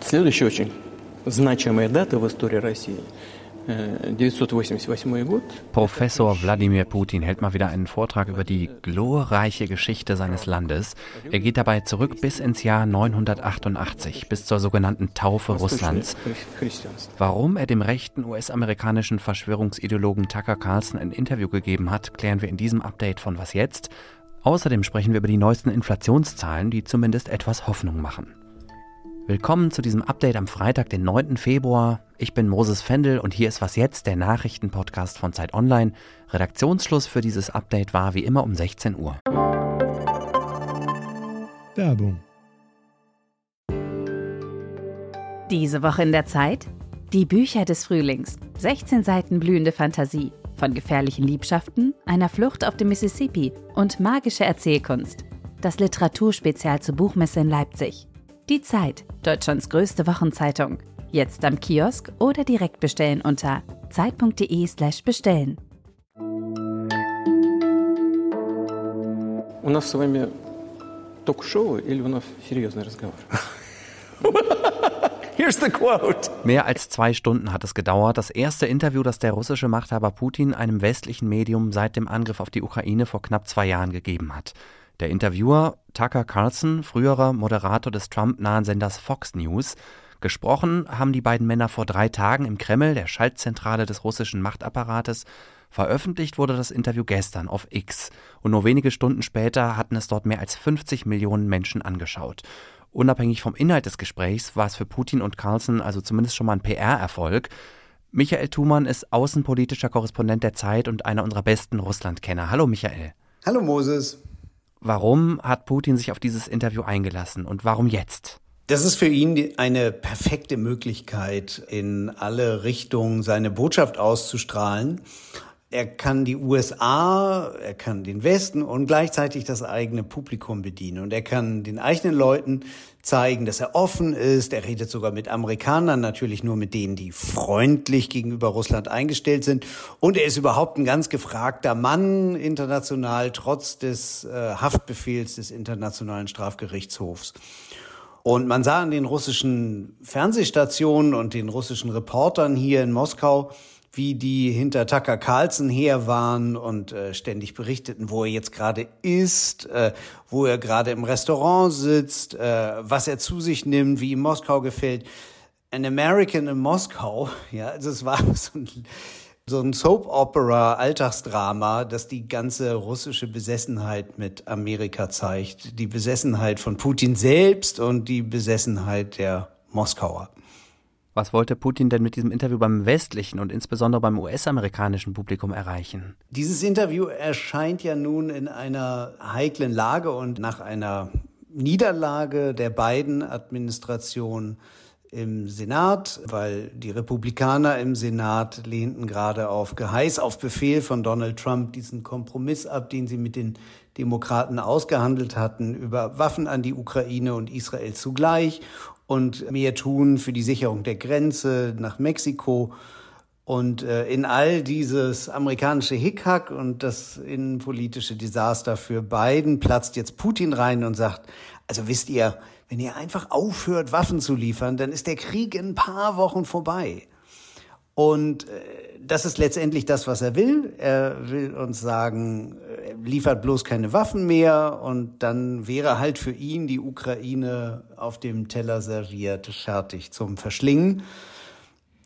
Следующая очень значимая дата в истории России – 988 Professor Wladimir Putin hält mal wieder einen Vortrag über die glorreiche Geschichte seines Landes. Er geht dabei zurück bis ins Jahr 988, bis zur sogenannten Taufe Russlands. Warum er dem rechten US-amerikanischen Verschwörungsideologen Tucker Carlson ein Interview gegeben hat, klären wir in diesem Update von Was jetzt? Außerdem sprechen wir über die neuesten Inflationszahlen, die zumindest etwas Hoffnung machen. Willkommen zu diesem Update am Freitag, den 9. Februar. Ich bin Moses Fendel und hier ist was jetzt, der Nachrichtenpodcast von Zeit Online. Redaktionsschluss für dieses Update war wie immer um 16 Uhr. Werbung. Diese Woche in der Zeit? Die Bücher des Frühlings. 16 Seiten blühende Fantasie. Von gefährlichen Liebschaften, einer Flucht auf dem Mississippi und magische Erzählkunst. Das Literaturspezial zur Buchmesse in Leipzig. Die Zeit, Deutschlands größte Wochenzeitung. Jetzt am Kiosk oder direkt bestellen unter zeit.de/slash bestellen. У нас с вами ток-шоу или у нас серьезный разговор? Here's the quote. Mehr als zwei Stunden hat es gedauert. Das erste Interview, das der russische Machthaber Putin einem westlichen Medium seit dem Angriff auf die Ukraine vor knapp zwei Jahren gegeben hat. Der Interviewer Tucker Carlson, früherer Moderator des Trump-nahen Senders Fox News, gesprochen haben die beiden Männer vor drei Tagen im Kreml, der Schaltzentrale des russischen Machtapparates. Veröffentlicht wurde das Interview gestern auf X und nur wenige Stunden später hatten es dort mehr als 50 Millionen Menschen angeschaut. Unabhängig vom Inhalt des Gesprächs war es für Putin und Carlson also zumindest schon mal ein PR-Erfolg. Michael Thumann ist außenpolitischer Korrespondent der Zeit und einer unserer besten Russlandkenner. Hallo Michael. Hallo Moses. Warum hat Putin sich auf dieses Interview eingelassen und warum jetzt? Das ist für ihn eine perfekte Möglichkeit, in alle Richtungen seine Botschaft auszustrahlen. Er kann die USA, er kann den Westen und gleichzeitig das eigene Publikum bedienen. Und er kann den eigenen Leuten zeigen, dass er offen ist. Er redet sogar mit Amerikanern, natürlich nur mit denen, die freundlich gegenüber Russland eingestellt sind. Und er ist überhaupt ein ganz gefragter Mann international, trotz des äh, Haftbefehls des Internationalen Strafgerichtshofs. Und man sah an den russischen Fernsehstationen und den russischen Reportern hier in Moskau, wie die hinter Tucker Carlson her waren und äh, ständig berichteten, wo er jetzt gerade ist, äh, wo er gerade im Restaurant sitzt, äh, was er zu sich nimmt, wie ihm Moskau gefällt. An American in Moskau, ja, es war so ein, so ein Soap-Opera, Alltagsdrama, das die ganze russische Besessenheit mit Amerika zeigt. Die Besessenheit von Putin selbst und die Besessenheit der Moskauer. Was wollte Putin denn mit diesem Interview beim westlichen und insbesondere beim US-amerikanischen Publikum erreichen? Dieses Interview erscheint ja nun in einer heiklen Lage und nach einer Niederlage der beiden Administrationen im Senat, weil die Republikaner im Senat lehnten gerade auf Geheiß, auf Befehl von Donald Trump diesen Kompromiss ab, den sie mit den Demokraten ausgehandelt hatten, über Waffen an die Ukraine und Israel zugleich und mehr tun für die Sicherung der Grenze nach Mexiko. Und äh, in all dieses amerikanische Hickhack und das innenpolitische Desaster für Biden platzt jetzt Putin rein und sagt, also wisst ihr, wenn ihr einfach aufhört, Waffen zu liefern, dann ist der Krieg in ein paar Wochen vorbei. Und äh, das ist letztendlich das, was er will. Er will uns sagen, er liefert bloß keine Waffen mehr und dann wäre halt für ihn die Ukraine auf dem Teller serviert, fertig zum Verschlingen.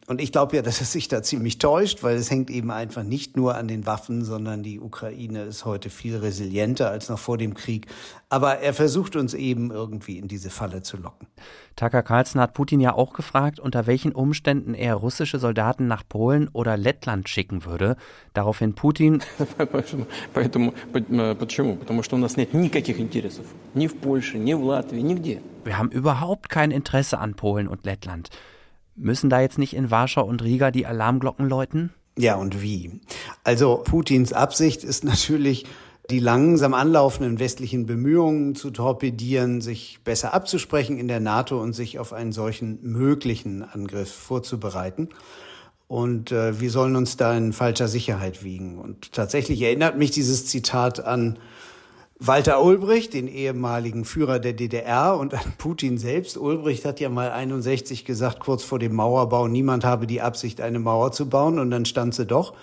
Und ich glaube ja, dass er sich da ziemlich täuscht, weil es hängt eben einfach nicht nur an den Waffen, sondern die Ukraine ist heute viel resilienter als noch vor dem Krieg. Aber er versucht uns eben irgendwie in diese Falle zu locken. Tucker Carlson hat Putin ja auch gefragt, unter welchen Umständen er russische Soldaten nach Polen oder Lettland schicken würde. Daraufhin Putin. Wir haben überhaupt kein Interesse an Polen und Lettland. Müssen da jetzt nicht in Warschau und Riga die Alarmglocken läuten? Ja, und wie? Also Putins Absicht ist natürlich, die langsam anlaufenden westlichen Bemühungen zu torpedieren, sich besser abzusprechen in der NATO und sich auf einen solchen möglichen Angriff vorzubereiten. Und äh, wir sollen uns da in falscher Sicherheit wiegen. Und tatsächlich erinnert mich dieses Zitat an Walter Ulbricht, den ehemaligen Führer der DDR und an Putin selbst. Ulbricht hat ja mal 61 gesagt, kurz vor dem Mauerbau, niemand habe die Absicht, eine Mauer zu bauen und dann stand sie doch.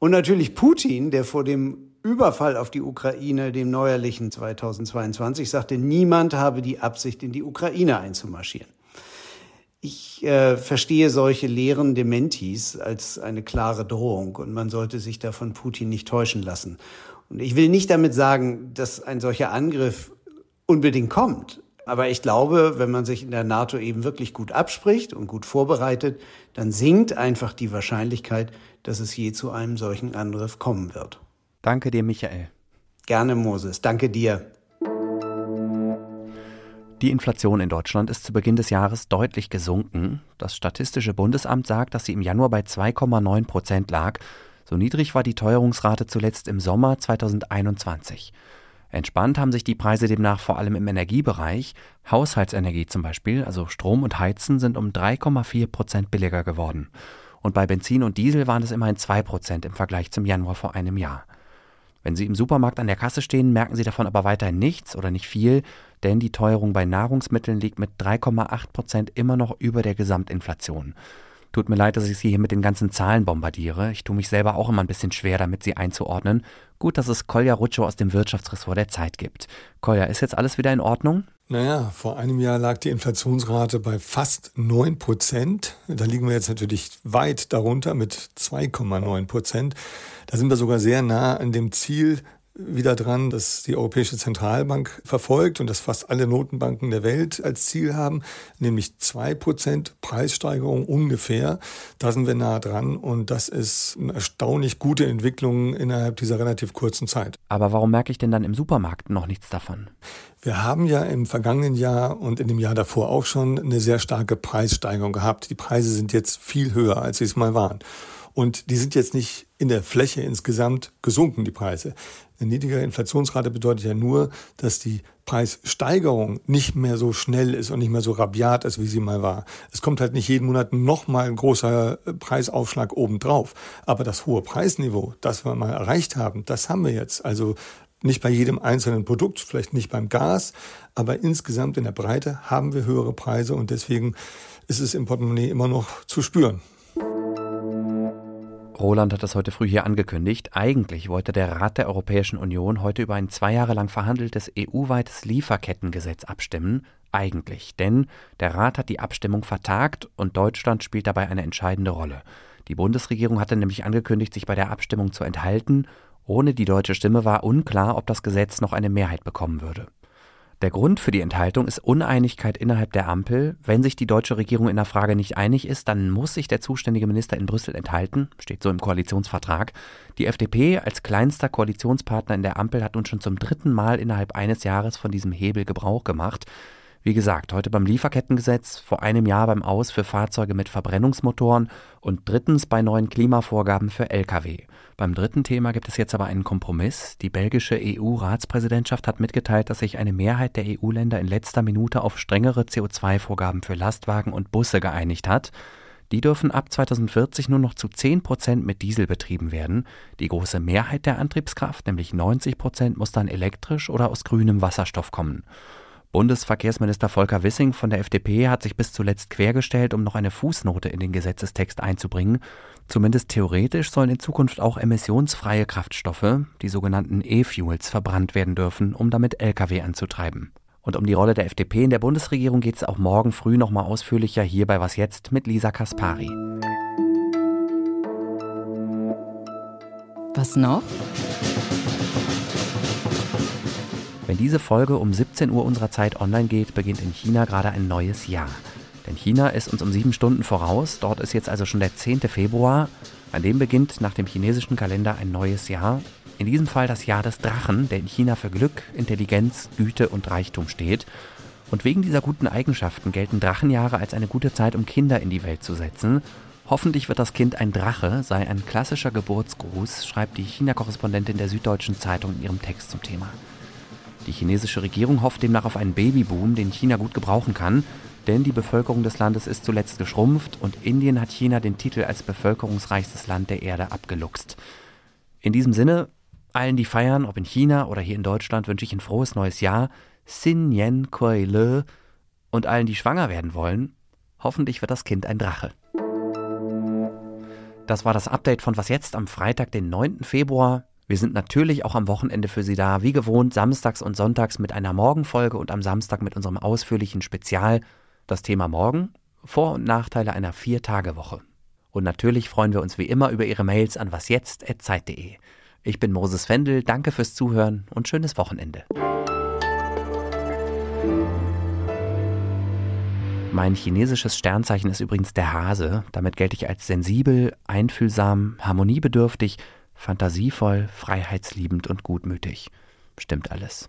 Und natürlich Putin, der vor dem Überfall auf die Ukraine, dem neuerlichen 2022, sagte, niemand habe die Absicht, in die Ukraine einzumarschieren. Ich äh, verstehe solche leeren Dementis als eine klare Drohung und man sollte sich da von Putin nicht täuschen lassen. Und ich will nicht damit sagen, dass ein solcher Angriff unbedingt kommt. Aber ich glaube, wenn man sich in der NATO eben wirklich gut abspricht und gut vorbereitet, dann sinkt einfach die Wahrscheinlichkeit, dass es je zu einem solchen Angriff kommen wird. Danke dir, Michael. Gerne, Moses. Danke dir. Die Inflation in Deutschland ist zu Beginn des Jahres deutlich gesunken. Das Statistische Bundesamt sagt, dass sie im Januar bei 2,9 Prozent lag. So niedrig war die Teuerungsrate zuletzt im Sommer 2021. Entspannt haben sich die Preise demnach vor allem im Energiebereich. Haushaltsenergie zum Beispiel, also Strom und Heizen, sind um 3,4 Prozent billiger geworden. Und bei Benzin und Diesel waren es immerhin 2 Prozent im Vergleich zum Januar vor einem Jahr. Wenn Sie im Supermarkt an der Kasse stehen, merken Sie davon aber weiterhin nichts oder nicht viel, denn die Teuerung bei Nahrungsmitteln liegt mit 3,8 Prozent immer noch über der Gesamtinflation. Tut mir leid, dass ich Sie hier mit den ganzen Zahlen bombardiere. Ich tue mich selber auch immer ein bisschen schwer, damit sie einzuordnen. Gut, dass es Kolja Rutschow aus dem Wirtschaftsressort der Zeit gibt. Kolja, ist jetzt alles wieder in Ordnung? Naja, vor einem Jahr lag die Inflationsrate bei fast 9 Prozent. Da liegen wir jetzt natürlich weit darunter mit 2,9 Prozent. Da sind wir sogar sehr nah an dem Ziel wieder dran, dass die Europäische Zentralbank verfolgt und das fast alle Notenbanken der Welt als Ziel haben, nämlich zwei Prozent Preissteigerung ungefähr. Da sind wir nah dran und das ist eine erstaunlich gute Entwicklung innerhalb dieser relativ kurzen Zeit. Aber warum merke ich denn dann im Supermarkt noch nichts davon? Wir haben ja im vergangenen Jahr und in dem Jahr davor auch schon eine sehr starke Preissteigerung gehabt. Die Preise sind jetzt viel höher, als sie es mal waren. Und die sind jetzt nicht in der Fläche insgesamt gesunken, die Preise. Eine niedrigere Inflationsrate bedeutet ja nur, dass die Preissteigerung nicht mehr so schnell ist und nicht mehr so rabiat ist, wie sie mal war. Es kommt halt nicht jeden Monat nochmal ein großer Preisaufschlag obendrauf. Aber das hohe Preisniveau, das wir mal erreicht haben, das haben wir jetzt. Also nicht bei jedem einzelnen Produkt, vielleicht nicht beim Gas, aber insgesamt in der Breite haben wir höhere Preise und deswegen ist es im Portemonnaie immer noch zu spüren. Roland hat das heute früh hier angekündigt. Eigentlich wollte der Rat der Europäischen Union heute über ein zwei Jahre lang verhandeltes EU-weites Lieferkettengesetz abstimmen. Eigentlich, denn der Rat hat die Abstimmung vertagt und Deutschland spielt dabei eine entscheidende Rolle. Die Bundesregierung hatte nämlich angekündigt, sich bei der Abstimmung zu enthalten. Ohne die deutsche Stimme war unklar, ob das Gesetz noch eine Mehrheit bekommen würde. Der Grund für die Enthaltung ist Uneinigkeit innerhalb der Ampel. Wenn sich die deutsche Regierung in der Frage nicht einig ist, dann muss sich der zuständige Minister in Brüssel enthalten, steht so im Koalitionsvertrag. Die FDP als kleinster Koalitionspartner in der Ampel hat nun schon zum dritten Mal innerhalb eines Jahres von diesem Hebel Gebrauch gemacht. Wie gesagt, heute beim Lieferkettengesetz, vor einem Jahr beim Aus für Fahrzeuge mit Verbrennungsmotoren und drittens bei neuen Klimavorgaben für Lkw. Beim dritten Thema gibt es jetzt aber einen Kompromiss. Die belgische EU-Ratspräsidentschaft hat mitgeteilt, dass sich eine Mehrheit der EU-Länder in letzter Minute auf strengere CO2-Vorgaben für Lastwagen und Busse geeinigt hat. Die dürfen ab 2040 nur noch zu 10 Prozent mit Diesel betrieben werden. Die große Mehrheit der Antriebskraft, nämlich 90 Prozent, muss dann elektrisch oder aus grünem Wasserstoff kommen. Bundesverkehrsminister Volker Wissing von der FDP hat sich bis zuletzt quergestellt, um noch eine Fußnote in den Gesetzestext einzubringen. Zumindest theoretisch sollen in Zukunft auch emissionsfreie Kraftstoffe, die sogenannten E-Fuels, verbrannt werden dürfen, um damit Lkw anzutreiben. Und um die Rolle der FDP in der Bundesregierung geht es auch morgen früh nochmal ausführlicher hier bei Was jetzt mit Lisa Kaspari. Was noch? Wenn diese Folge um 17 Uhr unserer Zeit online geht, beginnt in China gerade ein neues Jahr. Denn China ist uns um sieben Stunden voraus. Dort ist jetzt also schon der 10. Februar. An dem beginnt nach dem chinesischen Kalender ein neues Jahr. In diesem Fall das Jahr des Drachen, der in China für Glück, Intelligenz, Güte und Reichtum steht. Und wegen dieser guten Eigenschaften gelten Drachenjahre als eine gute Zeit, um Kinder in die Welt zu setzen. Hoffentlich wird das Kind ein Drache, sei ein klassischer Geburtsgruß, schreibt die China-Korrespondentin der Süddeutschen Zeitung in ihrem Text zum Thema. Die chinesische Regierung hofft demnach auf einen Babyboom, den China gut gebrauchen kann, denn die Bevölkerung des Landes ist zuletzt geschrumpft und Indien hat China den Titel als bevölkerungsreichstes Land der Erde abgeluchst. In diesem Sinne, Allen, die feiern, ob in China oder hier in Deutschland, wünsche ich ein frohes neues Jahr. Sin Yen Koi Le. Und allen, die schwanger werden wollen, hoffentlich wird das Kind ein Drache. Das war das Update von Was jetzt am Freitag, den 9. Februar. Wir sind natürlich auch am Wochenende für Sie da, wie gewohnt, samstags und sonntags mit einer Morgenfolge und am Samstag mit unserem ausführlichen Spezial. Das Thema morgen, Vor- und Nachteile einer Vier-Tage-Woche. Und natürlich freuen wir uns wie immer über Ihre Mails an wasjetzt.zeit.de. Ich bin Moses Fendel, danke fürs Zuhören und schönes Wochenende. Mein chinesisches Sternzeichen ist übrigens der Hase. Damit gelte ich als sensibel, einfühlsam, harmoniebedürftig, fantasievoll, freiheitsliebend und gutmütig. Stimmt alles.